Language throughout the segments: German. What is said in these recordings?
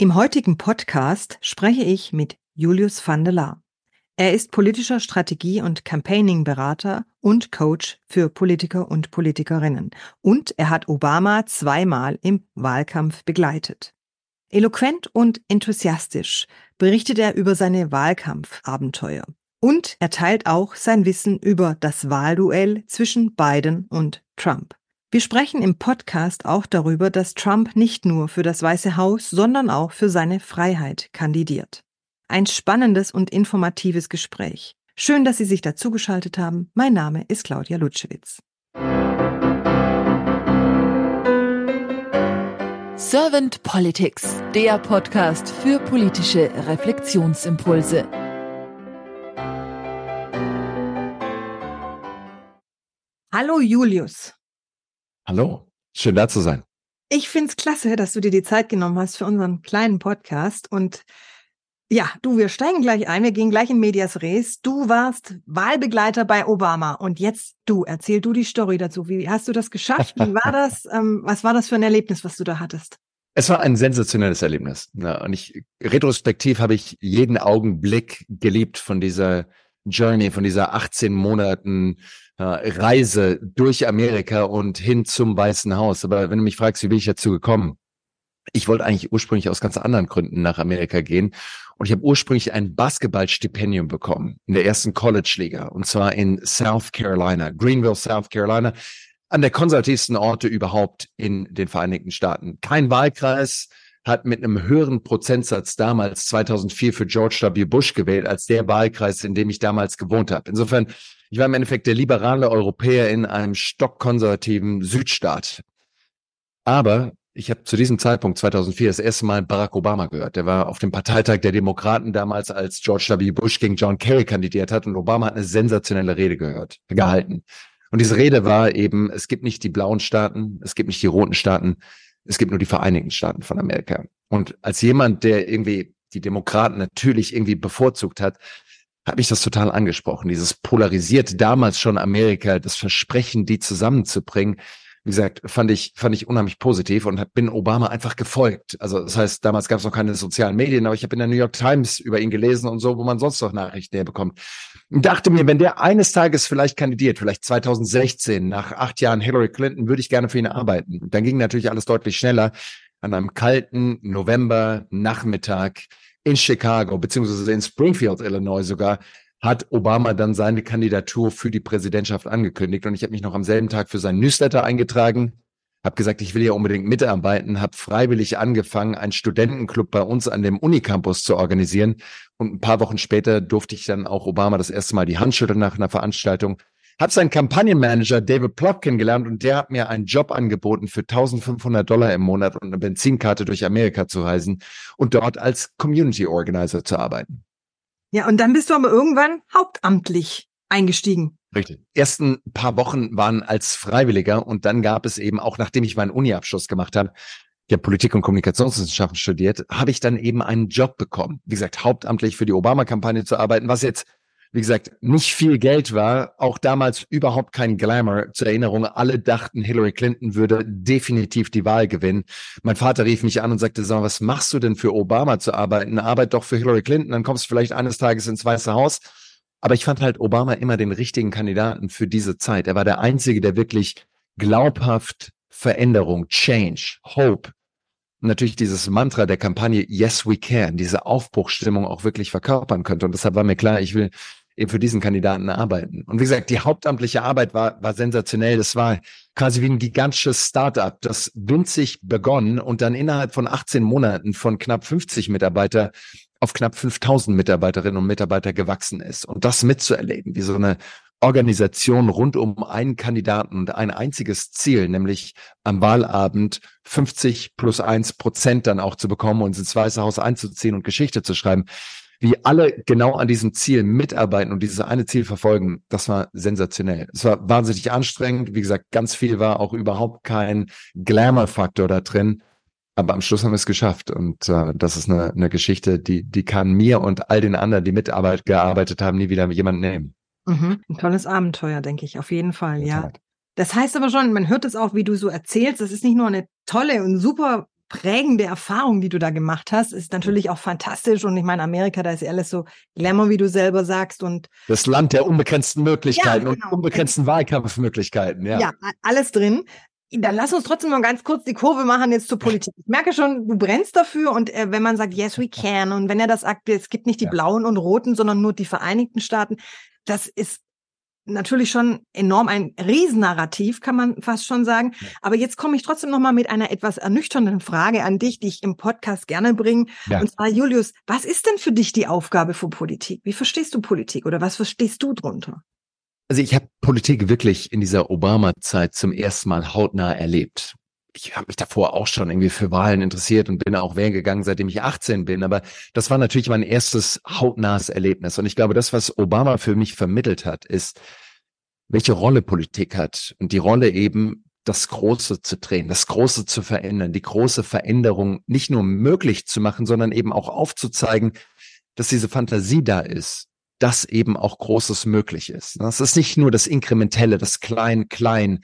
Im heutigen Podcast spreche ich mit Julius van der Laar. Er ist politischer Strategie- und Campaigning-Berater und Coach für Politiker und Politikerinnen. Und er hat Obama zweimal im Wahlkampf begleitet. Eloquent und enthusiastisch berichtet er über seine Wahlkampfabenteuer. Und er teilt auch sein Wissen über das Wahlduell zwischen Biden und Trump. Wir sprechen im Podcast auch darüber, dass Trump nicht nur für das Weiße Haus, sondern auch für seine Freiheit kandidiert. Ein spannendes und informatives Gespräch. Schön, dass Sie sich dazugeschaltet haben. Mein Name ist Claudia Lutschewitz. Servant Politics, der Podcast für politische Reflexionsimpulse. Hallo Julius. Hallo, schön da zu sein. Ich finde es klasse, dass du dir die Zeit genommen hast für unseren kleinen Podcast. Und ja, du, wir steigen gleich ein, wir gehen gleich in Medias Res. Du warst Wahlbegleiter bei Obama und jetzt du, erzähl du die Story dazu. Wie hast du das geschafft? Wie war das? Ähm, was war das für ein Erlebnis, was du da hattest? Es war ein sensationelles Erlebnis. und ich, retrospektiv habe ich jeden Augenblick geliebt von dieser Journey, von dieser 18 Monaten Reise durch Amerika und hin zum Weißen Haus. Aber wenn du mich fragst, wie bin ich dazu gekommen? Ich wollte eigentlich ursprünglich aus ganz anderen Gründen nach Amerika gehen. Und ich habe ursprünglich ein Basketballstipendium bekommen in der ersten College-Liga. Und zwar in South Carolina, Greenville, South Carolina, an der konservativsten Orte überhaupt in den Vereinigten Staaten. Kein Wahlkreis, hat mit einem höheren Prozentsatz damals 2004 für George W. Bush gewählt als der Wahlkreis, in dem ich damals gewohnt habe. Insofern ich war im Endeffekt der liberale Europäer in einem stockkonservativen Südstaat. Aber ich habe zu diesem Zeitpunkt 2004 das erste Mal Barack Obama gehört. Der war auf dem Parteitag der Demokraten damals, als George W. Bush gegen John Kerry kandidiert hat und Obama hat eine sensationelle Rede gehört, gehalten. Und diese Rede war eben, es gibt nicht die blauen Staaten, es gibt nicht die roten Staaten, es gibt nur die Vereinigten Staaten von Amerika. Und als jemand, der irgendwie die Demokraten natürlich irgendwie bevorzugt hat, hat mich das total angesprochen. Dieses polarisiert damals schon Amerika, das Versprechen, die zusammenzubringen. Wie gesagt, fand ich, fand ich unheimlich positiv und bin Obama einfach gefolgt. Also das heißt, damals gab es noch keine sozialen Medien, aber ich habe in der New York Times über ihn gelesen und so, wo man sonst noch Nachrichten herbekommt. Und dachte mir, wenn der eines Tages vielleicht kandidiert, vielleicht 2016, nach acht Jahren Hillary Clinton, würde ich gerne für ihn arbeiten. Dann ging natürlich alles deutlich schneller. An einem kalten November Nachmittag in Chicago, beziehungsweise in Springfield, Illinois sogar, hat Obama dann seine Kandidatur für die Präsidentschaft angekündigt. Und ich habe mich noch am selben Tag für seinen Newsletter eingetragen, habe gesagt, ich will ja unbedingt mitarbeiten, habe freiwillig angefangen, einen Studentenclub bei uns an dem Unicampus zu organisieren. Und ein paar Wochen später durfte ich dann auch Obama das erste Mal die Hand schütteln nach einer Veranstaltung habe seinen Kampagnenmanager David Plock kennengelernt und der hat mir einen Job angeboten für 1500 Dollar im Monat und eine Benzinkarte durch Amerika zu reisen und dort als Community Organizer zu arbeiten. Ja, und dann bist du aber irgendwann hauptamtlich eingestiegen. Richtig. Ersten paar Wochen waren als Freiwilliger und dann gab es eben auch, nachdem ich meinen Uni-Abschluss gemacht habe, ich habe Politik und Kommunikationswissenschaften studiert, habe ich dann eben einen Job bekommen. Wie gesagt, hauptamtlich für die Obama-Kampagne zu arbeiten, was jetzt wie gesagt, nicht viel Geld war, auch damals überhaupt kein Glamour. Zur Erinnerung, alle dachten, Hillary Clinton würde definitiv die Wahl gewinnen. Mein Vater rief mich an und sagte, sag, was machst du denn für Obama zu arbeiten? Arbeit doch für Hillary Clinton, dann kommst du vielleicht eines Tages ins Weiße Haus. Aber ich fand halt Obama immer den richtigen Kandidaten für diese Zeit. Er war der Einzige, der wirklich glaubhaft Veränderung, Change, Hope, natürlich dieses Mantra der Kampagne Yes We Can, diese Aufbruchstimmung auch wirklich verkörpern könnte. Und deshalb war mir klar, ich will eben für diesen Kandidaten arbeiten. Und wie gesagt, die hauptamtliche Arbeit war, war sensationell. Das war quasi wie ein gigantisches Startup, das winzig begonnen und dann innerhalb von 18 Monaten von knapp 50 Mitarbeiter auf knapp 5000 Mitarbeiterinnen und Mitarbeiter gewachsen ist. Und das mitzuerleben, wie so eine Organisation rund um einen Kandidaten und ein einziges Ziel, nämlich am Wahlabend 50 plus eins Prozent dann auch zu bekommen und ins Weiße Haus einzuziehen und Geschichte zu schreiben wie alle genau an diesem Ziel mitarbeiten und dieses eine Ziel verfolgen, das war sensationell. Es war wahnsinnig anstrengend. Wie gesagt, ganz viel war auch überhaupt kein Glamour-Faktor da drin. Aber am Schluss haben wir es geschafft. Und äh, das ist eine, eine Geschichte, die, die kann mir und all den anderen, die mitarbeit gearbeitet haben, nie wieder jemand nehmen. Mhm. Ein tolles Abenteuer, denke ich, auf jeden Fall, ja. Das heißt aber schon, man hört es auch, wie du so erzählst, das ist nicht nur eine tolle und super prägende Erfahrung, die du da gemacht hast, ist natürlich auch fantastisch. Und ich meine, Amerika, da ist ja alles so Glamour, wie du selber sagst. Und das Land der unbegrenzten Möglichkeiten ja, genau. und unbegrenzten Wahlkampfmöglichkeiten. Ja. ja, alles drin. Dann lass uns trotzdem mal ganz kurz die Kurve machen jetzt zur Politik. Ich merke schon, du brennst dafür und äh, wenn man sagt, yes, we can und wenn er das sagt, es gibt nicht die ja. blauen und roten, sondern nur die Vereinigten Staaten, das ist natürlich schon enorm ein Riesennarrativ, kann man fast schon sagen. Aber jetzt komme ich trotzdem noch mal mit einer etwas ernüchternden Frage an dich, die ich im Podcast gerne bringe. Ja. Und zwar, Julius, was ist denn für dich die Aufgabe von Politik? Wie verstehst du Politik oder was verstehst du drunter? Also ich habe Politik wirklich in dieser Obama-Zeit zum ersten Mal hautnah erlebt ich habe mich davor auch schon irgendwie für Wahlen interessiert und bin auch wählen gegangen, seitdem ich 18 bin. Aber das war natürlich mein erstes hautnahes Erlebnis. Und ich glaube, das, was Obama für mich vermittelt hat, ist, welche Rolle Politik hat und die Rolle eben, das Große zu drehen, das Große zu verändern, die große Veränderung nicht nur möglich zu machen, sondern eben auch aufzuzeigen, dass diese Fantasie da ist, dass eben auch Großes möglich ist. Das ist nicht nur das Inkrementelle, das Klein-Klein,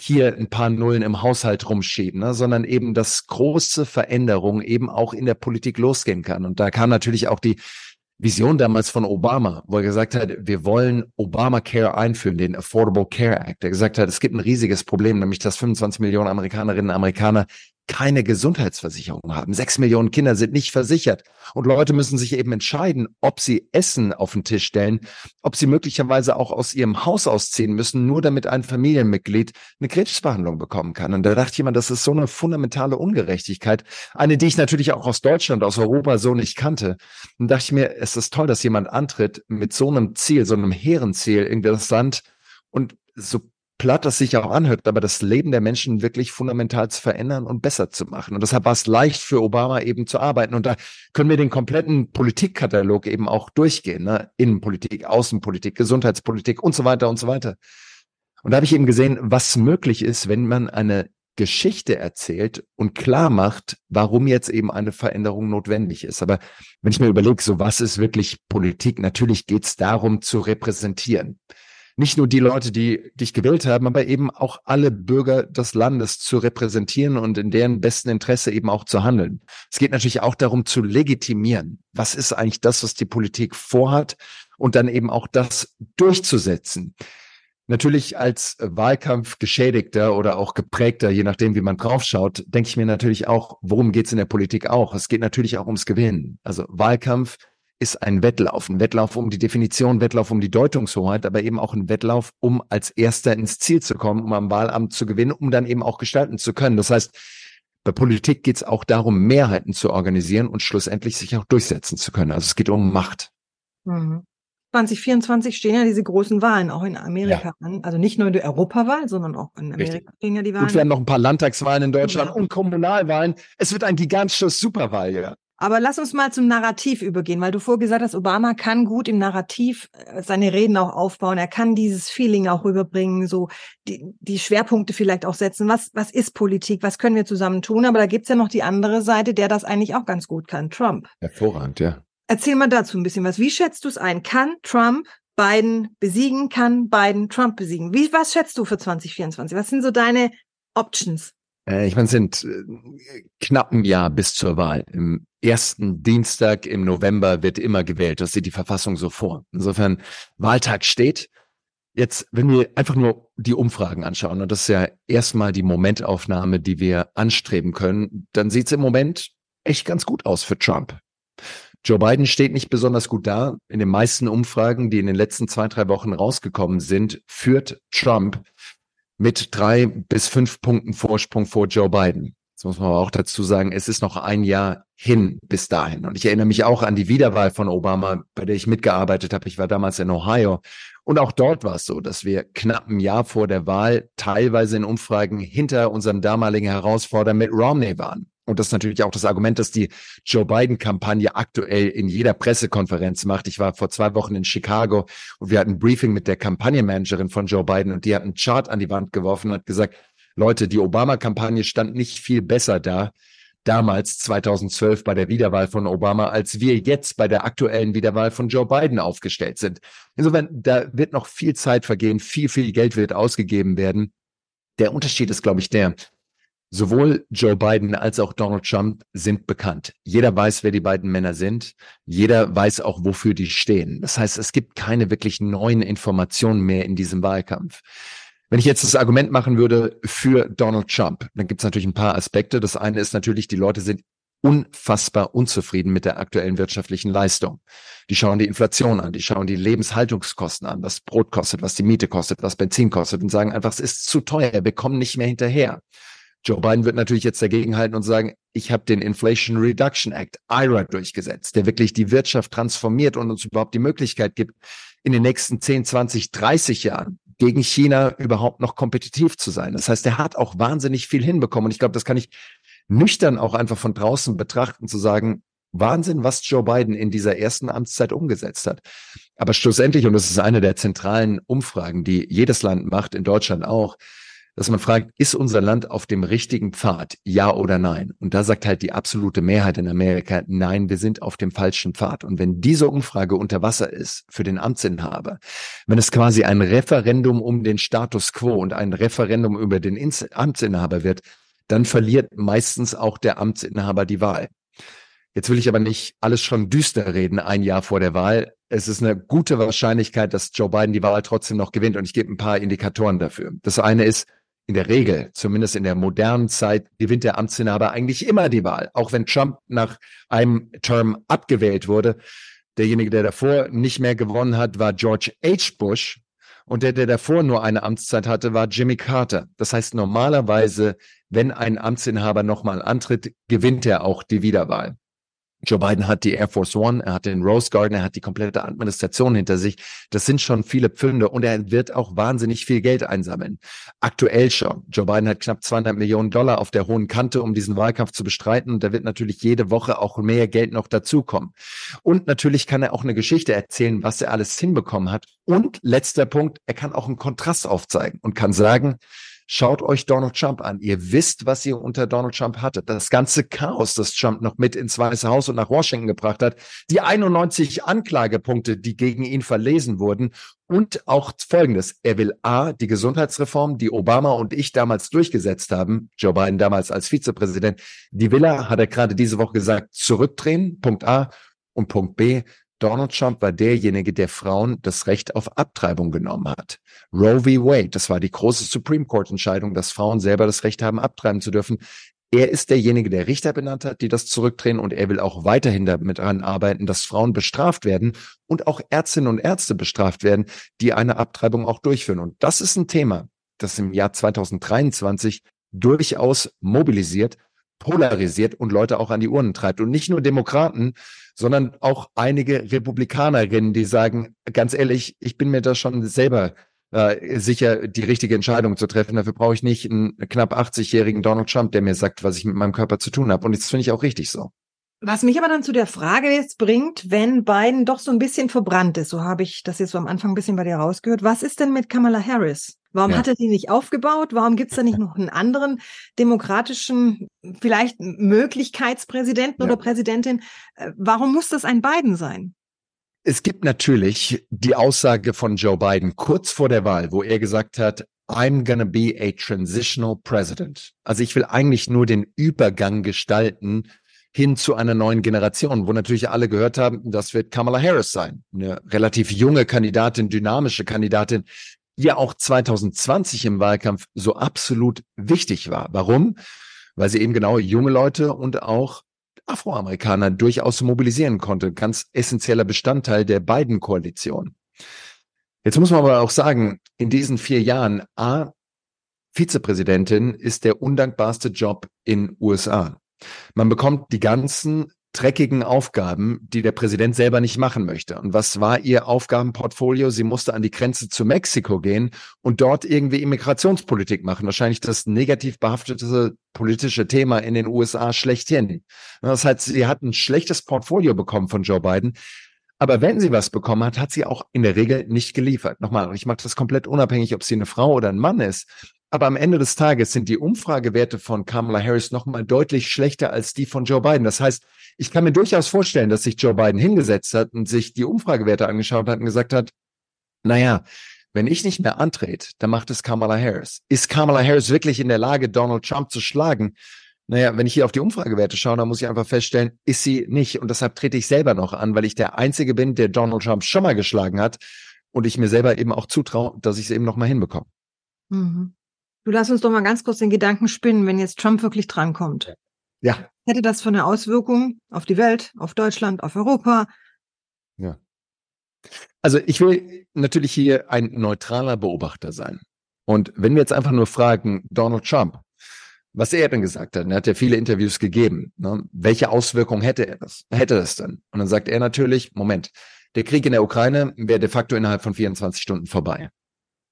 hier ein paar Nullen im Haushalt rumschieben, ne, sondern eben, dass große Veränderungen eben auch in der Politik losgehen kann. Und da kam natürlich auch die Vision damals von Obama, wo er gesagt hat, wir wollen Obamacare einführen, den Affordable Care Act. Er gesagt hat, es gibt ein riesiges Problem, nämlich dass 25 Millionen Amerikanerinnen und Amerikaner keine Gesundheitsversicherung haben. Sechs Millionen Kinder sind nicht versichert. Und Leute müssen sich eben entscheiden, ob sie Essen auf den Tisch stellen, ob sie möglicherweise auch aus ihrem Haus ausziehen müssen, nur damit ein Familienmitglied eine Krebsbehandlung bekommen kann. Und da dachte immer, das ist so eine fundamentale Ungerechtigkeit. Eine, die ich natürlich auch aus Deutschland, aus Europa so nicht kannte. Und dachte ich mir, es ist toll, dass jemand antritt mit so einem Ziel, so einem hehren Ziel in und so platt das sich auch anhört, aber das Leben der Menschen wirklich fundamental zu verändern und besser zu machen. Und deshalb war es leicht für Obama eben zu arbeiten. Und da können wir den kompletten Politikkatalog eben auch durchgehen. Ne? Innenpolitik, Außenpolitik, Gesundheitspolitik und so weiter und so weiter. Und da habe ich eben gesehen, was möglich ist, wenn man eine Geschichte erzählt und klar macht, warum jetzt eben eine Veränderung notwendig ist. Aber wenn ich mir überlege, so was ist wirklich Politik? Natürlich geht es darum zu repräsentieren nicht nur die Leute, die dich gewählt haben, aber eben auch alle Bürger des Landes zu repräsentieren und in deren besten Interesse eben auch zu handeln. Es geht natürlich auch darum zu legitimieren. Was ist eigentlich das, was die Politik vorhat und dann eben auch das durchzusetzen. Natürlich als Wahlkampfgeschädigter oder auch geprägter, je nachdem, wie man draufschaut, denke ich mir natürlich auch, worum geht es in der Politik auch? Es geht natürlich auch ums Gewinnen. Also Wahlkampf ist ein Wettlauf. Ein Wettlauf um die Definition, Wettlauf um die Deutungshoheit, aber eben auch ein Wettlauf, um als Erster ins Ziel zu kommen, um am Wahlamt zu gewinnen, um dann eben auch gestalten zu können. Das heißt, bei Politik geht es auch darum, Mehrheiten zu organisieren und schlussendlich sich auch durchsetzen zu können. Also es geht um Macht. Mhm. 2024 stehen ja diese großen Wahlen auch in Amerika ja. an. Also nicht nur die Europawahl, sondern auch in Amerika Richtig. stehen ja die Wahlen. Und wir haben noch ein paar Landtagswahlen in Deutschland ja. und Kommunalwahlen. Es wird ein gigantisches Superwahljahr. Aber lass uns mal zum Narrativ übergehen, weil du vorher gesagt hast, Obama kann gut im Narrativ äh, seine Reden auch aufbauen. Er kann dieses Feeling auch rüberbringen, so die, die Schwerpunkte vielleicht auch setzen. Was, was ist Politik? Was können wir zusammen tun? Aber da gibt's ja noch die andere Seite, der das eigentlich auch ganz gut kann, Trump. Hervorragend, ja. Erzähl mal dazu ein bisschen was. Wie schätzt du es ein? Kann Trump Biden besiegen? Kann Biden Trump besiegen? Wie, was schätzt du für 2024? Was sind so deine Options? Äh, ich meine, es sind äh, knapp ein Jahr bis zur Wahl. Im ersten Dienstag im November wird immer gewählt. Das sieht die Verfassung so vor. Insofern, Wahltag steht. Jetzt, wenn wir einfach nur die Umfragen anschauen, und das ist ja erstmal die Momentaufnahme, die wir anstreben können, dann sieht es im Moment echt ganz gut aus für Trump. Joe Biden steht nicht besonders gut da. In den meisten Umfragen, die in den letzten zwei, drei Wochen rausgekommen sind, führt Trump mit drei bis fünf Punkten Vorsprung vor Joe Biden. Jetzt muss man aber auch dazu sagen, es ist noch ein Jahr hin bis dahin. Und ich erinnere mich auch an die Wiederwahl von Obama, bei der ich mitgearbeitet habe. Ich war damals in Ohio. Und auch dort war es so, dass wir knapp ein Jahr vor der Wahl teilweise in Umfragen hinter unserem damaligen Herausforderer Mitt Romney waren. Und das ist natürlich auch das Argument, dass die Joe Biden-Kampagne aktuell in jeder Pressekonferenz macht. Ich war vor zwei Wochen in Chicago und wir hatten ein Briefing mit der Kampagnenmanagerin von Joe Biden und die hat einen Chart an die Wand geworfen und hat gesagt, Leute, die Obama-Kampagne stand nicht viel besser da damals 2012 bei der Wiederwahl von Obama, als wir jetzt bei der aktuellen Wiederwahl von Joe Biden aufgestellt sind. Insofern, da wird noch viel Zeit vergehen, viel, viel Geld wird ausgegeben werden. Der Unterschied ist, glaube ich, der, Sowohl Joe Biden als auch Donald Trump sind bekannt. Jeder weiß, wer die beiden Männer sind. Jeder weiß auch, wofür die stehen. Das heißt, es gibt keine wirklich neuen Informationen mehr in diesem Wahlkampf. Wenn ich jetzt das Argument machen würde für Donald Trump, dann gibt es natürlich ein paar Aspekte. Das eine ist natürlich, die Leute sind unfassbar unzufrieden mit der aktuellen wirtschaftlichen Leistung. Die schauen die Inflation an, die schauen die Lebenshaltungskosten an, was Brot kostet, was die Miete kostet, was Benzin kostet und sagen einfach, es ist zu teuer, wir kommen nicht mehr hinterher. Joe Biden wird natürlich jetzt dagegenhalten und sagen, ich habe den Inflation Reduction Act, IRA, durchgesetzt, der wirklich die Wirtschaft transformiert und uns überhaupt die Möglichkeit gibt, in den nächsten 10, 20, 30 Jahren gegen China überhaupt noch kompetitiv zu sein. Das heißt, er hat auch wahnsinnig viel hinbekommen. Und ich glaube, das kann ich nüchtern auch einfach von draußen betrachten, zu sagen, Wahnsinn, was Joe Biden in dieser ersten Amtszeit umgesetzt hat. Aber schlussendlich, und das ist eine der zentralen Umfragen, die jedes Land macht, in Deutschland auch, dass man fragt, ist unser Land auf dem richtigen Pfad? Ja oder nein? Und da sagt halt die absolute Mehrheit in Amerika, nein, wir sind auf dem falschen Pfad. Und wenn diese Umfrage unter Wasser ist für den Amtsinhaber, wenn es quasi ein Referendum um den Status quo und ein Referendum über den Amtsinhaber wird, dann verliert meistens auch der Amtsinhaber die Wahl. Jetzt will ich aber nicht alles schon düster reden, ein Jahr vor der Wahl. Es ist eine gute Wahrscheinlichkeit, dass Joe Biden die Wahl trotzdem noch gewinnt. Und ich gebe ein paar Indikatoren dafür. Das eine ist, in der Regel, zumindest in der modernen Zeit, gewinnt der Amtsinhaber eigentlich immer die Wahl. Auch wenn Trump nach einem Term abgewählt wurde. Derjenige, der davor nicht mehr gewonnen hat, war George H. Bush. Und der, der davor nur eine Amtszeit hatte, war Jimmy Carter. Das heißt, normalerweise, wenn ein Amtsinhaber nochmal antritt, gewinnt er auch die Wiederwahl. Joe Biden hat die Air Force One, er hat den Rose Garden, er hat die komplette Administration hinter sich. Das sind schon viele Pfünde und er wird auch wahnsinnig viel Geld einsammeln. Aktuell schon. Joe Biden hat knapp 200 Millionen Dollar auf der hohen Kante, um diesen Wahlkampf zu bestreiten. Und da wird natürlich jede Woche auch mehr Geld noch dazukommen. Und natürlich kann er auch eine Geschichte erzählen, was er alles hinbekommen hat. Und letzter Punkt, er kann auch einen Kontrast aufzeigen und kann sagen, Schaut euch Donald Trump an. Ihr wisst, was ihr unter Donald Trump hattet. Das ganze Chaos, das Trump noch mit ins Weiße Haus und nach Washington gebracht hat. Die 91 Anklagepunkte, die gegen ihn verlesen wurden. Und auch Folgendes. Er will A, die Gesundheitsreform, die Obama und ich damals durchgesetzt haben, Joe Biden damals als Vizepräsident, die will er, hat er gerade diese Woche gesagt, zurückdrehen. Punkt A. Und Punkt B, Donald Trump war derjenige, der Frauen das Recht auf Abtreibung genommen hat. Roe v. Wade, das war die große Supreme Court Entscheidung, dass Frauen selber das Recht haben, abtreiben zu dürfen. Er ist derjenige, der Richter benannt hat, die das zurückdrehen und er will auch weiterhin damit daran arbeiten, dass Frauen bestraft werden und auch Ärztinnen und Ärzte bestraft werden, die eine Abtreibung auch durchführen. Und das ist ein Thema, das im Jahr 2023 durchaus mobilisiert, polarisiert und Leute auch an die Urnen treibt. Und nicht nur Demokraten, sondern auch einige Republikanerinnen, die sagen, ganz ehrlich, ich bin mir da schon selber äh, sicher, die richtige Entscheidung zu treffen. Dafür brauche ich nicht einen knapp 80-jährigen Donald Trump, der mir sagt, was ich mit meinem Körper zu tun habe. Und das finde ich auch richtig so. Was mich aber dann zu der Frage jetzt bringt, wenn Biden doch so ein bisschen verbrannt ist, so habe ich das jetzt so am Anfang ein bisschen bei dir rausgehört, was ist denn mit Kamala Harris? Warum ja. hat er die nicht aufgebaut? Warum gibt es da nicht noch einen anderen demokratischen, vielleicht Möglichkeitspräsidenten ja. oder Präsidentin? Äh, warum muss das ein Biden sein? Es gibt natürlich die Aussage von Joe Biden kurz vor der Wahl, wo er gesagt hat, I'm gonna be a transitional president. Also ich will eigentlich nur den Übergang gestalten hin zu einer neuen Generation, wo natürlich alle gehört haben, das wird Kamala Harris sein. Eine relativ junge Kandidatin, dynamische Kandidatin, ja auch 2020 im Wahlkampf so absolut wichtig war. Warum? Weil sie eben genau junge Leute und auch Afroamerikaner durchaus mobilisieren konnte. Ganz essentieller Bestandteil der beiden Koalitionen. Jetzt muss man aber auch sagen, in diesen vier Jahren, A, Vizepräsidentin ist der undankbarste Job in USA. Man bekommt die ganzen dreckigen Aufgaben, die der Präsident selber nicht machen möchte. Und was war ihr Aufgabenportfolio? Sie musste an die Grenze zu Mexiko gehen und dort irgendwie Immigrationspolitik machen. Wahrscheinlich das negativ behaftete politische Thema in den USA schlechthin. Das heißt, sie hat ein schlechtes Portfolio bekommen von Joe Biden. Aber wenn sie was bekommen hat, hat sie auch in der Regel nicht geliefert. Nochmal, ich mache das komplett unabhängig, ob sie eine Frau oder ein Mann ist. Aber am Ende des Tages sind die Umfragewerte von Kamala Harris nochmal deutlich schlechter als die von Joe Biden. Das heißt, ich kann mir durchaus vorstellen, dass sich Joe Biden hingesetzt hat und sich die Umfragewerte angeschaut hat und gesagt hat, naja, Wenn ich nicht mehr antrete, dann macht es Kamala Harris. Ist Kamala Harris wirklich in der Lage, Donald Trump zu schlagen? Naja, wenn ich hier auf die Umfragewerte schaue, dann muss ich einfach feststellen, ist sie nicht. Und deshalb trete ich selber noch an, weil ich der Einzige bin, der Donald Trump schon mal geschlagen hat und ich mir selber eben auch zutraue, dass ich es eben noch mal hinbekomme. Mhm. Du lass uns doch mal ganz kurz den Gedanken spinnen, wenn jetzt Trump wirklich drankommt. Ja. Hätte das für eine Auswirkung auf die Welt, auf Deutschland, auf Europa? Ja. Also ich will natürlich hier ein neutraler Beobachter sein. Und wenn wir jetzt einfach nur fragen, Donald Trump, was er denn gesagt hat, er hat ja viele Interviews gegeben, ne? welche Auswirkungen hätte er das, hätte das dann? Und dann sagt er natürlich, Moment, der Krieg in der Ukraine wäre de facto innerhalb von 24 Stunden vorbei.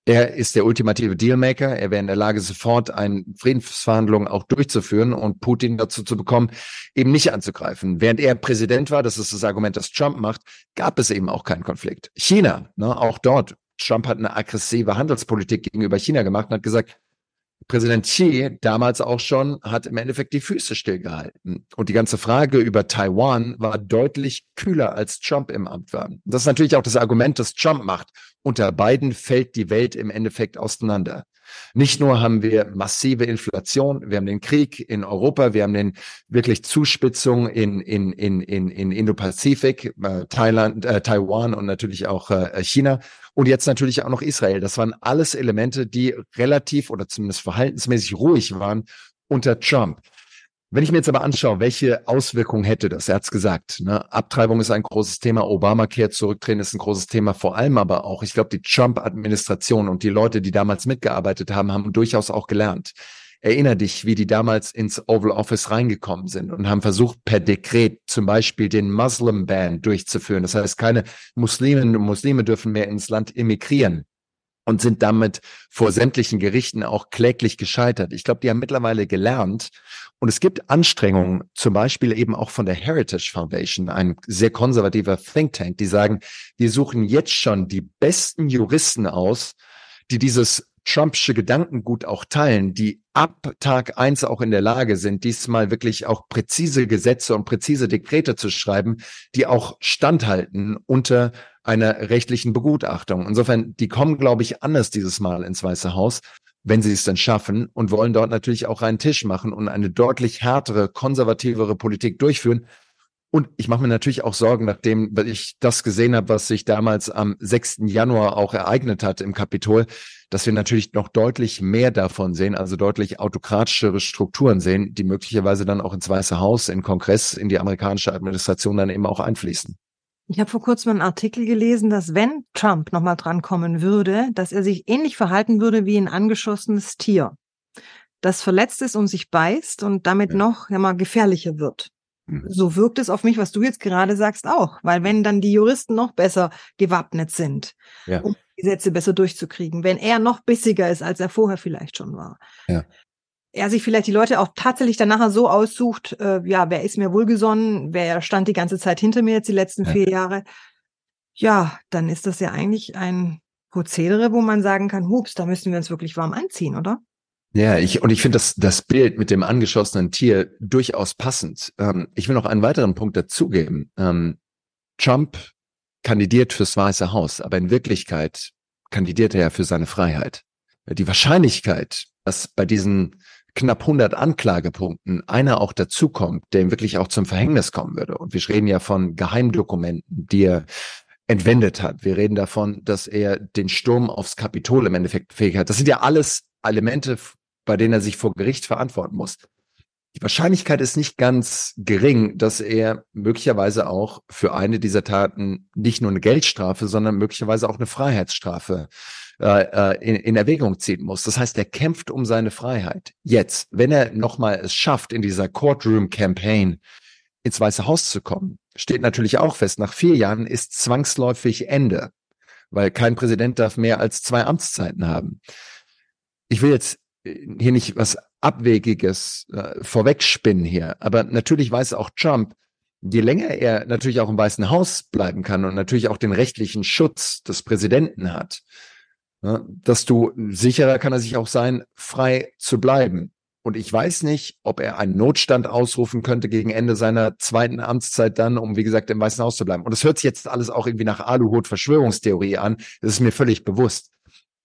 Er ist der ultimative Dealmaker. Er wäre in der Lage, sofort eine Friedensverhandlung auch durchzuführen und Putin dazu zu bekommen, eben nicht anzugreifen. Während er Präsident war, das ist das Argument, das Trump macht, gab es eben auch keinen Konflikt. China, ne, auch dort. Trump hat eine aggressive Handelspolitik gegenüber China gemacht und hat gesagt, Präsident Xi damals auch schon hat im Endeffekt die Füße stillgehalten. Und die ganze Frage über Taiwan war deutlich kühler, als Trump im Amt war. Das ist natürlich auch das Argument, das Trump macht. Unter beiden fällt die Welt im Endeffekt auseinander. Nicht nur haben wir massive Inflation, wir haben den Krieg in Europa, wir haben den wirklich Zuspitzung in, in, in, in, in Indo-Pazifik, äh, Thailand, äh, Taiwan und natürlich auch äh, China und jetzt natürlich auch noch Israel. Das waren alles Elemente, die relativ oder zumindest verhaltensmäßig ruhig waren unter Trump. Wenn ich mir jetzt aber anschaue, welche Auswirkungen hätte das? Er hat es gesagt, ne? Abtreibung ist ein großes Thema, Obamacare zurückdrehen ist ein großes Thema, vor allem aber auch, ich glaube, die Trump-Administration und die Leute, die damals mitgearbeitet haben, haben durchaus auch gelernt. Erinner dich, wie die damals ins Oval Office reingekommen sind und haben versucht, per Dekret zum Beispiel den Muslim Ban durchzuführen. Das heißt, keine Musliminnen und Muslime dürfen mehr ins Land immigrieren und sind damit vor sämtlichen Gerichten auch kläglich gescheitert. Ich glaube, die haben mittlerweile gelernt und es gibt Anstrengungen, zum Beispiel eben auch von der Heritage Foundation, ein sehr konservativer Think Tank, die sagen, wir suchen jetzt schon die besten Juristen aus, die dieses Trumpsche Gedankengut auch teilen, die ab Tag eins auch in der Lage sind, diesmal wirklich auch präzise Gesetze und präzise Dekrete zu schreiben, die auch standhalten unter einer rechtlichen Begutachtung. Insofern, die kommen, glaube ich, anders dieses Mal ins Weiße Haus, wenn sie es dann schaffen und wollen dort natürlich auch einen Tisch machen und eine deutlich härtere, konservativere Politik durchführen. Und ich mache mir natürlich auch Sorgen, nachdem ich das gesehen habe, was sich damals am 6. Januar auch ereignet hat im Kapitol, dass wir natürlich noch deutlich mehr davon sehen, also deutlich autokratischere Strukturen sehen, die möglicherweise dann auch ins Weiße Haus, in Kongress, in die amerikanische Administration dann eben auch einfließen. Ich habe vor kurzem einen Artikel gelesen, dass wenn Trump nochmal drankommen würde, dass er sich ähnlich verhalten würde wie ein angeschossenes Tier, das verletzt ist und sich beißt und damit ja. noch ja mal gefährlicher wird. Mhm. So wirkt es auf mich, was du jetzt gerade sagst, auch. Weil wenn dann die Juristen noch besser gewappnet sind, ja. um Gesetze besser durchzukriegen, wenn er noch bissiger ist, als er vorher vielleicht schon war, ja er sich vielleicht die Leute auch tatsächlich dann nachher so aussucht, äh, ja, wer ist mir wohlgesonnen, wer stand die ganze Zeit hinter mir jetzt die letzten ja. vier Jahre, ja, dann ist das ja eigentlich ein Prozedere, wo man sagen kann, hups, da müssen wir uns wirklich warm anziehen, oder? Ja, ich, und ich finde das, das Bild mit dem angeschossenen Tier durchaus passend. Ähm, ich will noch einen weiteren Punkt dazugeben. Ähm, Trump kandidiert fürs Weiße Haus, aber in Wirklichkeit kandidiert er ja für seine Freiheit. Die Wahrscheinlichkeit, dass bei diesen knapp 100 Anklagepunkten einer auch dazukommt, der ihm wirklich auch zum Verhängnis kommen würde. Und wir reden ja von Geheimdokumenten, die er entwendet hat. Wir reden davon, dass er den Sturm aufs Kapitol im Endeffekt fähig hat. Das sind ja alles Elemente, bei denen er sich vor Gericht verantworten muss. Die Wahrscheinlichkeit ist nicht ganz gering, dass er möglicherweise auch für eine dieser Taten nicht nur eine Geldstrafe, sondern möglicherweise auch eine Freiheitsstrafe äh, äh, in, in Erwägung ziehen muss. Das heißt, er kämpft um seine Freiheit. Jetzt, wenn er nochmal es schafft, in dieser Courtroom-Campaign ins Weiße Haus zu kommen, steht natürlich auch fest, nach vier Jahren ist zwangsläufig Ende, weil kein Präsident darf mehr als zwei Amtszeiten haben. Ich will jetzt äh, hier nicht was Abwegiges äh, vorwegspinnen hier, aber natürlich weiß auch Trump, je länger er natürlich auch im Weißen Haus bleiben kann und natürlich auch den rechtlichen Schutz des Präsidenten hat, Ne, dass du sicherer kann er sich auch sein, frei zu bleiben. Und ich weiß nicht, ob er einen Notstand ausrufen könnte gegen Ende seiner zweiten Amtszeit dann, um, wie gesagt, im Weißen Haus zu bleiben. Und das hört sich jetzt alles auch irgendwie nach Aluhut-Verschwörungstheorie an. Das ist mir völlig bewusst.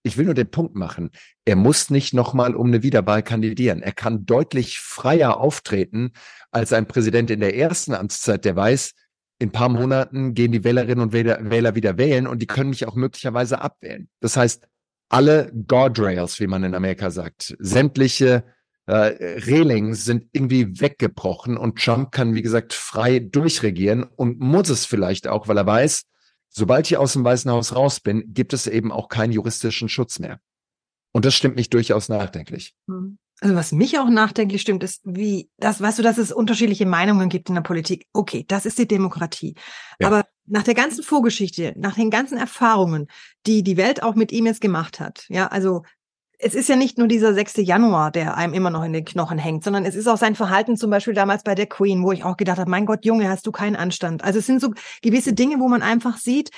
Ich will nur den Punkt machen. Er muss nicht nochmal um eine Wiederwahl kandidieren. Er kann deutlich freier auftreten als ein Präsident in der ersten Amtszeit, der weiß, in paar Monaten gehen die Wählerinnen und Wähler, wieder wählen und die können mich auch möglicherweise abwählen. Das heißt, alle Guardrails, wie man in Amerika sagt, sämtliche äh, Railings sind irgendwie weggebrochen und Trump kann, wie gesagt, frei durchregieren und muss es vielleicht auch, weil er weiß, sobald ich aus dem Weißen Haus raus bin, gibt es eben auch keinen juristischen Schutz mehr. Und das stimmt mich durchaus nachdenklich. Hm. Also was mich auch nachdenklich stimmt, ist, wie das, weißt du, dass es unterschiedliche Meinungen gibt in der Politik. Okay, das ist die Demokratie. Ja. Aber nach der ganzen Vorgeschichte, nach den ganzen Erfahrungen, die die Welt auch mit ihm jetzt gemacht hat, ja, also es ist ja nicht nur dieser 6. Januar, der einem immer noch in den Knochen hängt, sondern es ist auch sein Verhalten zum Beispiel damals bei der Queen, wo ich auch gedacht habe, mein Gott, Junge, hast du keinen Anstand. Also es sind so gewisse Dinge, wo man einfach sieht,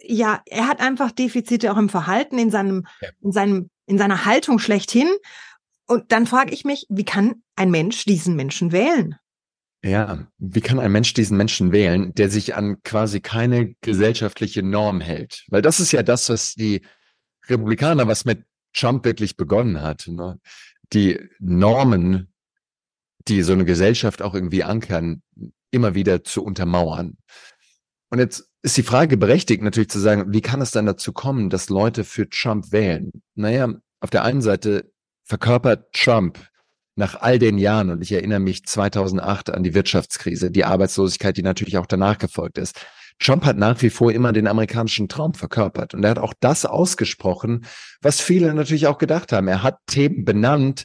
ja, er hat einfach Defizite auch im Verhalten, in seinem, in seinem, in seiner Haltung schlechthin. Und dann frage ich mich, wie kann ein Mensch diesen Menschen wählen? Ja, wie kann ein Mensch diesen Menschen wählen, der sich an quasi keine gesellschaftliche Norm hält? Weil das ist ja das, was die Republikaner, was mit Trump wirklich begonnen hat. Ne? Die Normen, die so eine Gesellschaft auch irgendwie ankern, immer wieder zu untermauern. Und jetzt ist die Frage berechtigt, natürlich zu sagen, wie kann es dann dazu kommen, dass Leute für Trump wählen? Naja, auf der einen Seite verkörpert Trump nach all den Jahren, und ich erinnere mich 2008 an die Wirtschaftskrise, die Arbeitslosigkeit, die natürlich auch danach gefolgt ist, Trump hat nach wie vor immer den amerikanischen Traum verkörpert. Und er hat auch das ausgesprochen, was viele natürlich auch gedacht haben. Er hat Themen benannt,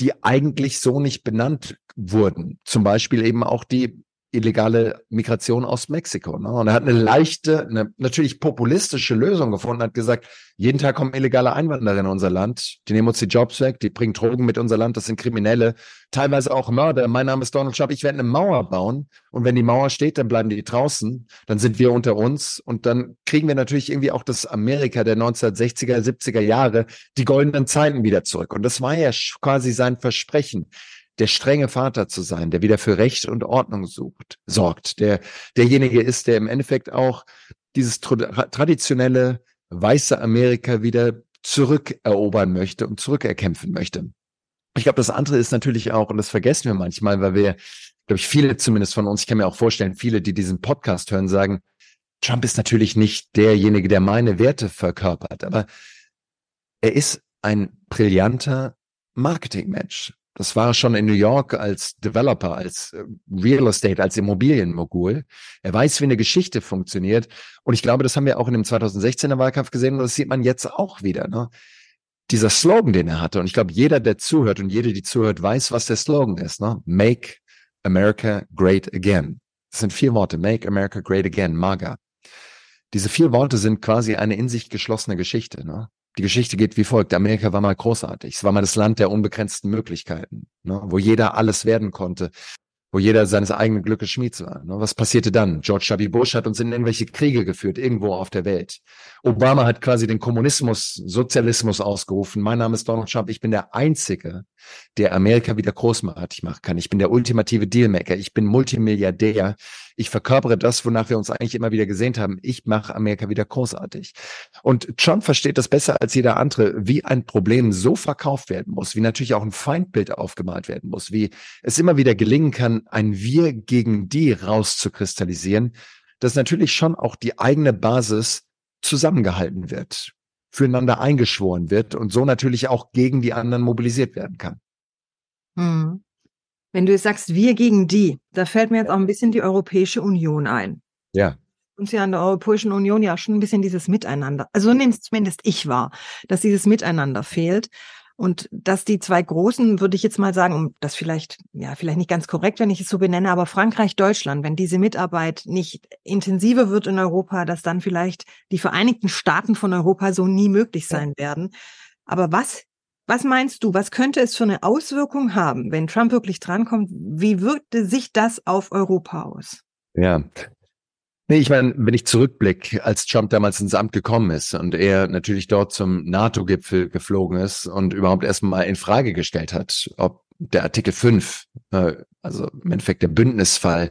die eigentlich so nicht benannt wurden. Zum Beispiel eben auch die illegale Migration aus Mexiko. Ne? Und er hat eine leichte, eine natürlich populistische Lösung gefunden, hat gesagt, jeden Tag kommen illegale Einwanderer in unser Land, die nehmen uns die Jobs weg, die bringen Drogen mit unser Land, das sind Kriminelle, teilweise auch Mörder. Mein Name ist Donald Trump, ich werde eine Mauer bauen und wenn die Mauer steht, dann bleiben die draußen, dann sind wir unter uns und dann kriegen wir natürlich irgendwie auch das Amerika der 1960er, 70er Jahre, die goldenen Zeiten wieder zurück. Und das war ja quasi sein Versprechen der strenge Vater zu sein, der wieder für Recht und Ordnung sucht, sorgt, der derjenige ist, der im Endeffekt auch dieses traditionelle weiße Amerika wieder zurückerobern möchte und zurückerkämpfen möchte. Ich glaube, das andere ist natürlich auch, und das vergessen wir manchmal, weil wir, glaube ich, viele zumindest von uns, ich kann mir auch vorstellen, viele, die diesen Podcast hören, sagen, Trump ist natürlich nicht derjenige, der meine Werte verkörpert, aber er ist ein brillanter Marketingmensch. Das war schon in New York als Developer, als äh, Real Estate, als Immobilienmogul. Er weiß, wie eine Geschichte funktioniert. Und ich glaube, das haben wir auch in dem 2016er Wahlkampf gesehen und das sieht man jetzt auch wieder. Ne? Dieser Slogan, den er hatte. Und ich glaube, jeder, der zuhört und jede, die zuhört, weiß, was der Slogan ist. Ne? Make America Great Again. Das sind vier Worte. Make America Great Again. MAGA. Diese vier Worte sind quasi eine in sich geschlossene Geschichte. Ne? Die Geschichte geht wie folgt. Amerika war mal großartig. Es war mal das Land der unbegrenzten Möglichkeiten, ne, wo jeder alles werden konnte wo jeder seines eigenen Glückes Schmied war. Ne? Was passierte dann? George W. Bush hat uns in irgendwelche Kriege geführt, irgendwo auf der Welt. Obama hat quasi den Kommunismus, Sozialismus ausgerufen. Mein Name ist Donald Trump. Ich bin der Einzige, der Amerika wieder großartig machen kann. Ich bin der ultimative Dealmaker. Ich bin Multimilliardär. Ich verkörpere das, wonach wir uns eigentlich immer wieder gesehnt haben. Ich mache Amerika wieder großartig. Und Trump versteht das besser als jeder andere, wie ein Problem so verkauft werden muss, wie natürlich auch ein Feindbild aufgemalt werden muss, wie es immer wieder gelingen kann, ein Wir gegen die rauszukristallisieren, dass natürlich schon auch die eigene Basis zusammengehalten wird, füreinander eingeschworen wird und so natürlich auch gegen die anderen mobilisiert werden kann. Hm. Wenn du jetzt sagst, wir gegen die, da fällt mir jetzt auch ein bisschen die Europäische Union ein. Ja. Uns ja an der Europäischen Union ja schon ein bisschen dieses Miteinander, also so nehme es zumindest ich wahr, dass dieses Miteinander fehlt. Und dass die zwei großen, würde ich jetzt mal sagen, um das vielleicht, ja, vielleicht nicht ganz korrekt, wenn ich es so benenne, aber Frankreich, Deutschland, wenn diese Mitarbeit nicht intensiver wird in Europa, dass dann vielleicht die Vereinigten Staaten von Europa so nie möglich sein werden. Aber was, was meinst du, was könnte es für eine Auswirkung haben, wenn Trump wirklich drankommt? Wie wirkte sich das auf Europa aus? Ja, Nee, ich meine, wenn ich zurückblicke, als Trump damals ins Amt gekommen ist und er natürlich dort zum NATO-Gipfel geflogen ist und überhaupt erstmal in Frage gestellt hat, ob der Artikel 5, äh, also im Endeffekt der Bündnisfall,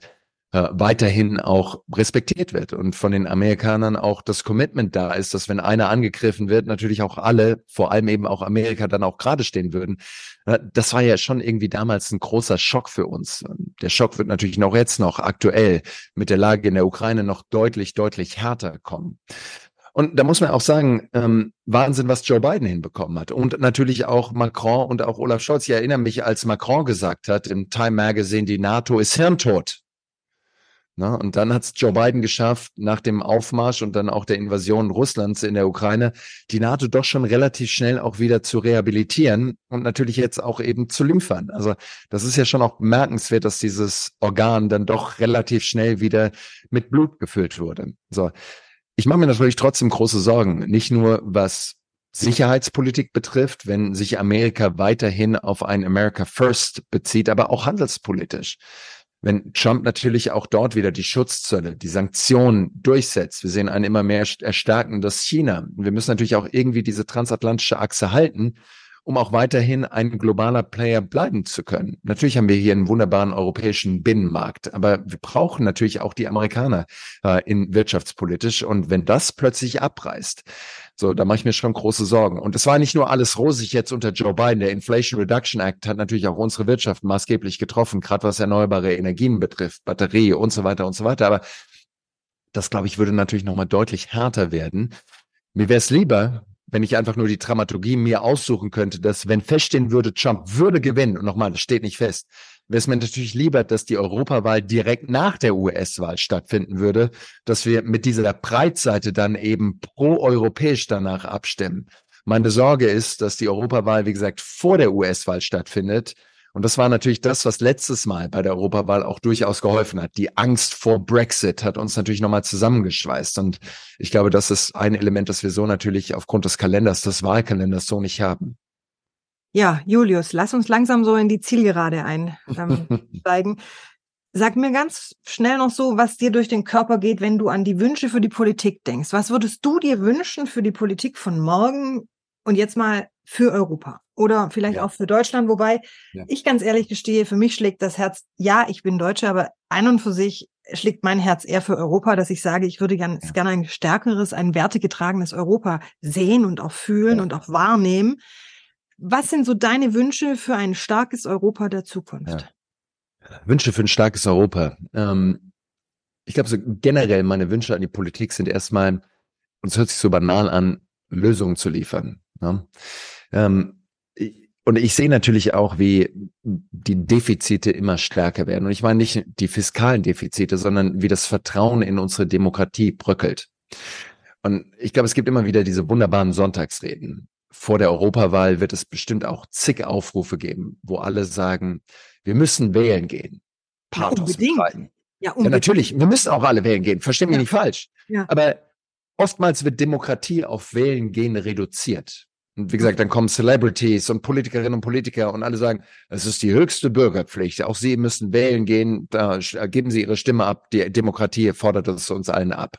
äh, weiterhin auch respektiert wird und von den Amerikanern auch das Commitment da ist, dass wenn einer angegriffen wird, natürlich auch alle, vor allem eben auch Amerika, dann auch gerade stehen würden. Äh, das war ja schon irgendwie damals ein großer Schock für uns. Der Schock wird natürlich noch jetzt noch aktuell mit der Lage in der Ukraine noch deutlich, deutlich härter kommen. Und da muss man auch sagen, ähm, Wahnsinn, was Joe Biden hinbekommen hat. Und natürlich auch Macron und auch Olaf Scholz. Ich erinnere mich, als Macron gesagt hat im Time Magazine, die NATO ist hirntot. Na, und dann hat es Joe Biden geschafft, nach dem Aufmarsch und dann auch der Invasion Russlands in der Ukraine, die NATO doch schon relativ schnell auch wieder zu rehabilitieren und natürlich jetzt auch eben zu liefern. Also das ist ja schon auch bemerkenswert, dass dieses Organ dann doch relativ schnell wieder mit Blut gefüllt wurde. So, ich mache mir natürlich trotzdem große Sorgen, nicht nur was Sicherheitspolitik betrifft, wenn sich Amerika weiterhin auf ein America First bezieht, aber auch handelspolitisch. Wenn Trump natürlich auch dort wieder die Schutzzölle, die Sanktionen durchsetzt. Wir sehen ein immer mehr erstarkendes China. Wir müssen natürlich auch irgendwie diese transatlantische Achse halten um auch weiterhin ein globaler Player bleiben zu können. Natürlich haben wir hier einen wunderbaren europäischen Binnenmarkt, aber wir brauchen natürlich auch die Amerikaner äh, in wirtschaftspolitisch. Und wenn das plötzlich abreißt, so, da mache ich mir schon große Sorgen. Und es war nicht nur alles rosig jetzt unter Joe Biden. Der Inflation Reduction Act hat natürlich auch unsere Wirtschaft maßgeblich getroffen, gerade was erneuerbare Energien betrifft, Batterie und so weiter und so weiter. Aber das, glaube ich, würde natürlich nochmal deutlich härter werden. Mir wäre es lieber, wenn ich einfach nur die Dramaturgie mir aussuchen könnte, dass wenn feststehen würde, Trump würde gewinnen, und nochmal, das steht nicht fest, wäre es mir natürlich lieber, dass die Europawahl direkt nach der US-Wahl stattfinden würde, dass wir mit dieser Breitseite dann eben pro-europäisch danach abstimmen. Meine Sorge ist, dass die Europawahl, wie gesagt, vor der US-Wahl stattfindet und das war natürlich das, was letztes Mal bei der Europawahl auch durchaus geholfen hat. Die Angst vor Brexit hat uns natürlich nochmal zusammengeschweißt. Und ich glaube, das ist ein Element, das wir so natürlich aufgrund des Kalenders, des Wahlkalenders so nicht haben. Ja, Julius, lass uns langsam so in die Zielgerade einsteigen. Ähm, Sag mir ganz schnell noch so, was dir durch den Körper geht, wenn du an die Wünsche für die Politik denkst. Was würdest du dir wünschen für die Politik von morgen und jetzt mal für Europa? Oder vielleicht ja. auch für Deutschland, wobei ja. ich ganz ehrlich gestehe, für mich schlägt das Herz, ja, ich bin Deutscher, aber ein und für sich schlägt mein Herz eher für Europa, dass ich sage, ich würde ganz ja. gerne ein stärkeres, ein wertegetragenes Europa sehen und auch fühlen und auch wahrnehmen. Was sind so deine Wünsche für ein starkes Europa der Zukunft? Wünsche für ein starkes Europa. Ähm, ich glaube, so generell meine Wünsche an die Politik sind erstmal, und es hört sich so banal an, Lösungen zu liefern. Ne? Ähm, und ich sehe natürlich auch, wie die Defizite immer stärker werden. Und ich meine nicht die fiskalen Defizite, sondern wie das Vertrauen in unsere Demokratie bröckelt. Und ich glaube, es gibt immer wieder diese wunderbaren Sonntagsreden. Vor der Europawahl wird es bestimmt auch zig Aufrufe geben, wo alle sagen, wir müssen wählen gehen. Pathos unbedingt. Ja, unbedingt. ja, natürlich. Wir müssen auch alle wählen gehen. Verstehen wir ja. nicht falsch. Ja. Aber oftmals wird Demokratie auf Wählen gehen reduziert. Und wie gesagt, dann kommen Celebrities und Politikerinnen und Politiker und alle sagen, es ist die höchste Bürgerpflicht. Auch sie müssen wählen gehen, da geben sie ihre Stimme ab. Die Demokratie fordert es uns allen ab.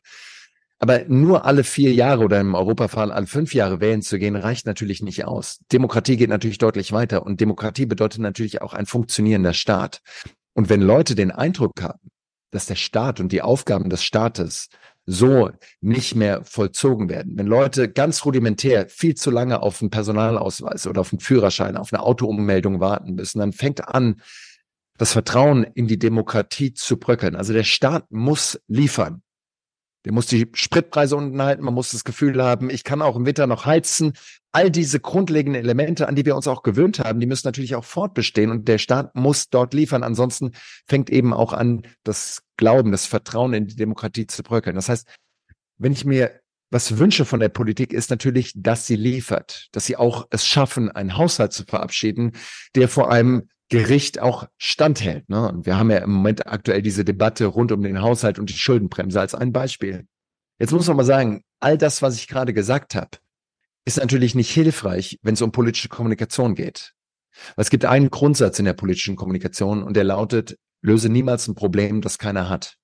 Aber nur alle vier Jahre oder im Europafall alle fünf Jahre wählen zu gehen, reicht natürlich nicht aus. Demokratie geht natürlich deutlich weiter und Demokratie bedeutet natürlich auch ein funktionierender Staat. Und wenn Leute den Eindruck haben, dass der Staat und die Aufgaben des Staates so nicht mehr vollzogen werden. Wenn Leute ganz rudimentär viel zu lange auf einen Personalausweis oder auf einen Führerschein, auf eine Autoummeldung warten müssen, dann fängt an, das Vertrauen in die Demokratie zu bröckeln. Also der Staat muss liefern. Der muss die Spritpreise unten halten. Man muss das Gefühl haben, ich kann auch im Winter noch heizen. All diese grundlegenden Elemente, an die wir uns auch gewöhnt haben, die müssen natürlich auch fortbestehen und der Staat muss dort liefern. Ansonsten fängt eben auch an, das Glauben, das Vertrauen in die Demokratie zu bröckeln. Das heißt, wenn ich mir was wünsche von der Politik, ist natürlich, dass sie liefert, dass sie auch es schaffen, einen Haushalt zu verabschieden, der vor einem Gericht auch standhält. Ne? Und wir haben ja im Moment aktuell diese Debatte rund um den Haushalt und die Schuldenbremse als ein Beispiel. Jetzt muss man mal sagen, all das, was ich gerade gesagt habe, ist natürlich nicht hilfreich, wenn es um politische Kommunikation geht. Es gibt einen Grundsatz in der politischen Kommunikation und der lautet, löse niemals ein Problem, das keiner hat.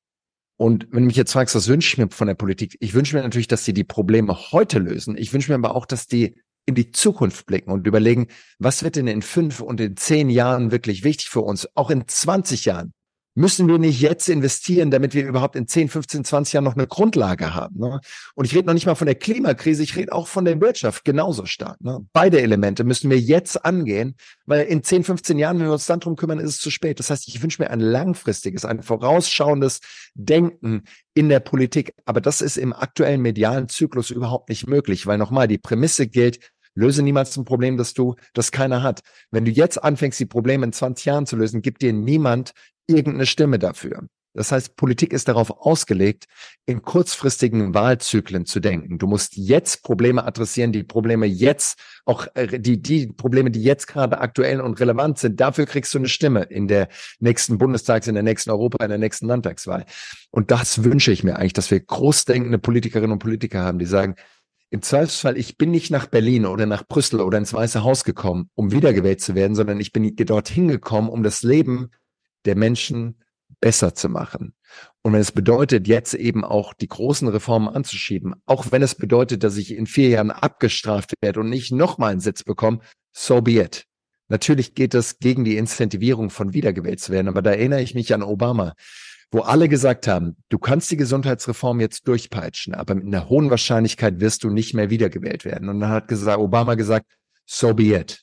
Und wenn du mich jetzt fragst, was wünsche ich mir von der Politik? Ich wünsche mir natürlich, dass sie die Probleme heute lösen. Ich wünsche mir aber auch, dass die in die Zukunft blicken und überlegen, was wird denn in fünf und in zehn Jahren wirklich wichtig für uns, auch in 20 Jahren. Müssen wir nicht jetzt investieren, damit wir überhaupt in 10, 15, 20 Jahren noch eine Grundlage haben. Ne? Und ich rede noch nicht mal von der Klimakrise, ich rede auch von der Wirtschaft genauso stark. Ne? Beide Elemente müssen wir jetzt angehen, weil in 10, 15 Jahren, wenn wir uns dann drum kümmern, ist es zu spät. Das heißt, ich wünsche mir ein langfristiges, ein vorausschauendes Denken in der Politik. Aber das ist im aktuellen medialen Zyklus überhaupt nicht möglich, weil nochmal die Prämisse gilt, Löse niemals ein Problem, das du, das keiner hat. Wenn du jetzt anfängst, die Probleme in 20 Jahren zu lösen, gibt dir niemand irgendeine Stimme dafür. Das heißt, Politik ist darauf ausgelegt, in kurzfristigen Wahlzyklen zu denken. Du musst jetzt Probleme adressieren, die Probleme jetzt, auch äh, die, die Probleme, die jetzt gerade aktuell und relevant sind. Dafür kriegst du eine Stimme in der nächsten Bundestags-, in der nächsten Europa-, in der nächsten Landtagswahl. Und das wünsche ich mir eigentlich, dass wir großdenkende Politikerinnen und Politiker haben, die sagen, im Zweifelsfall, ich bin nicht nach Berlin oder nach Brüssel oder ins Weiße Haus gekommen, um wiedergewählt zu werden, sondern ich bin dorthin gekommen, um das Leben der Menschen besser zu machen. Und wenn es bedeutet, jetzt eben auch die großen Reformen anzuschieben, auch wenn es bedeutet, dass ich in vier Jahren abgestraft werde und nicht nochmal einen Sitz bekomme, so be it. Natürlich geht das gegen die Incentivierung von wiedergewählt zu werden, aber da erinnere ich mich an Obama, wo alle gesagt haben, du kannst die Gesundheitsreform jetzt durchpeitschen, aber mit einer hohen Wahrscheinlichkeit wirst du nicht mehr wiedergewählt werden. Und dann hat Obama gesagt, so be it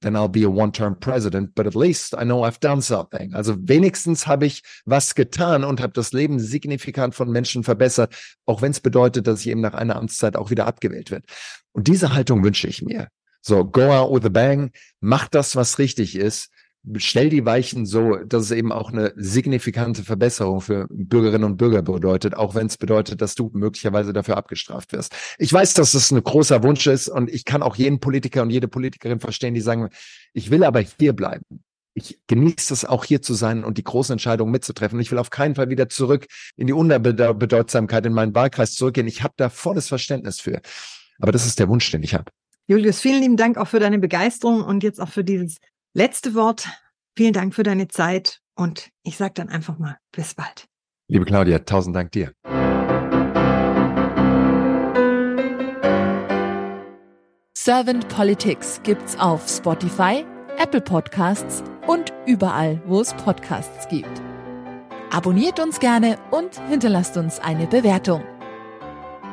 then I'll be a one-term president, but at least I know I've done something. Also wenigstens habe ich was getan und habe das Leben signifikant von Menschen verbessert, auch wenn es bedeutet, dass ich eben nach einer Amtszeit auch wieder abgewählt wird. Und diese Haltung wünsche ich mir. So, go out with a bang, mach das, was richtig ist, stell die Weichen so, dass es eben auch eine signifikante Verbesserung für Bürgerinnen und Bürger bedeutet, auch wenn es bedeutet, dass du möglicherweise dafür abgestraft wirst. Ich weiß, dass das ein großer Wunsch ist und ich kann auch jeden Politiker und jede Politikerin verstehen, die sagen, ich will aber hier bleiben. Ich genieße es auch hier zu sein und die großen Entscheidungen mitzutreffen. Ich will auf keinen Fall wieder zurück in die Unterbedeutsamkeit in meinen Wahlkreis zurückgehen. Ich habe da volles Verständnis für. Aber das ist der Wunsch, den ich habe. Julius, vielen lieben Dank auch für deine Begeisterung und jetzt auch für dieses letzte Wort. Vielen Dank für deine Zeit und ich sage dann einfach mal bis bald. Liebe Claudia, tausend Dank dir. Servant Politics gibt's auf Spotify, Apple Podcasts und überall, wo es Podcasts gibt. Abonniert uns gerne und hinterlasst uns eine Bewertung.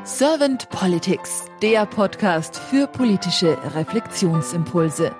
Servant Politics, der Podcast für politische Reflexionsimpulse.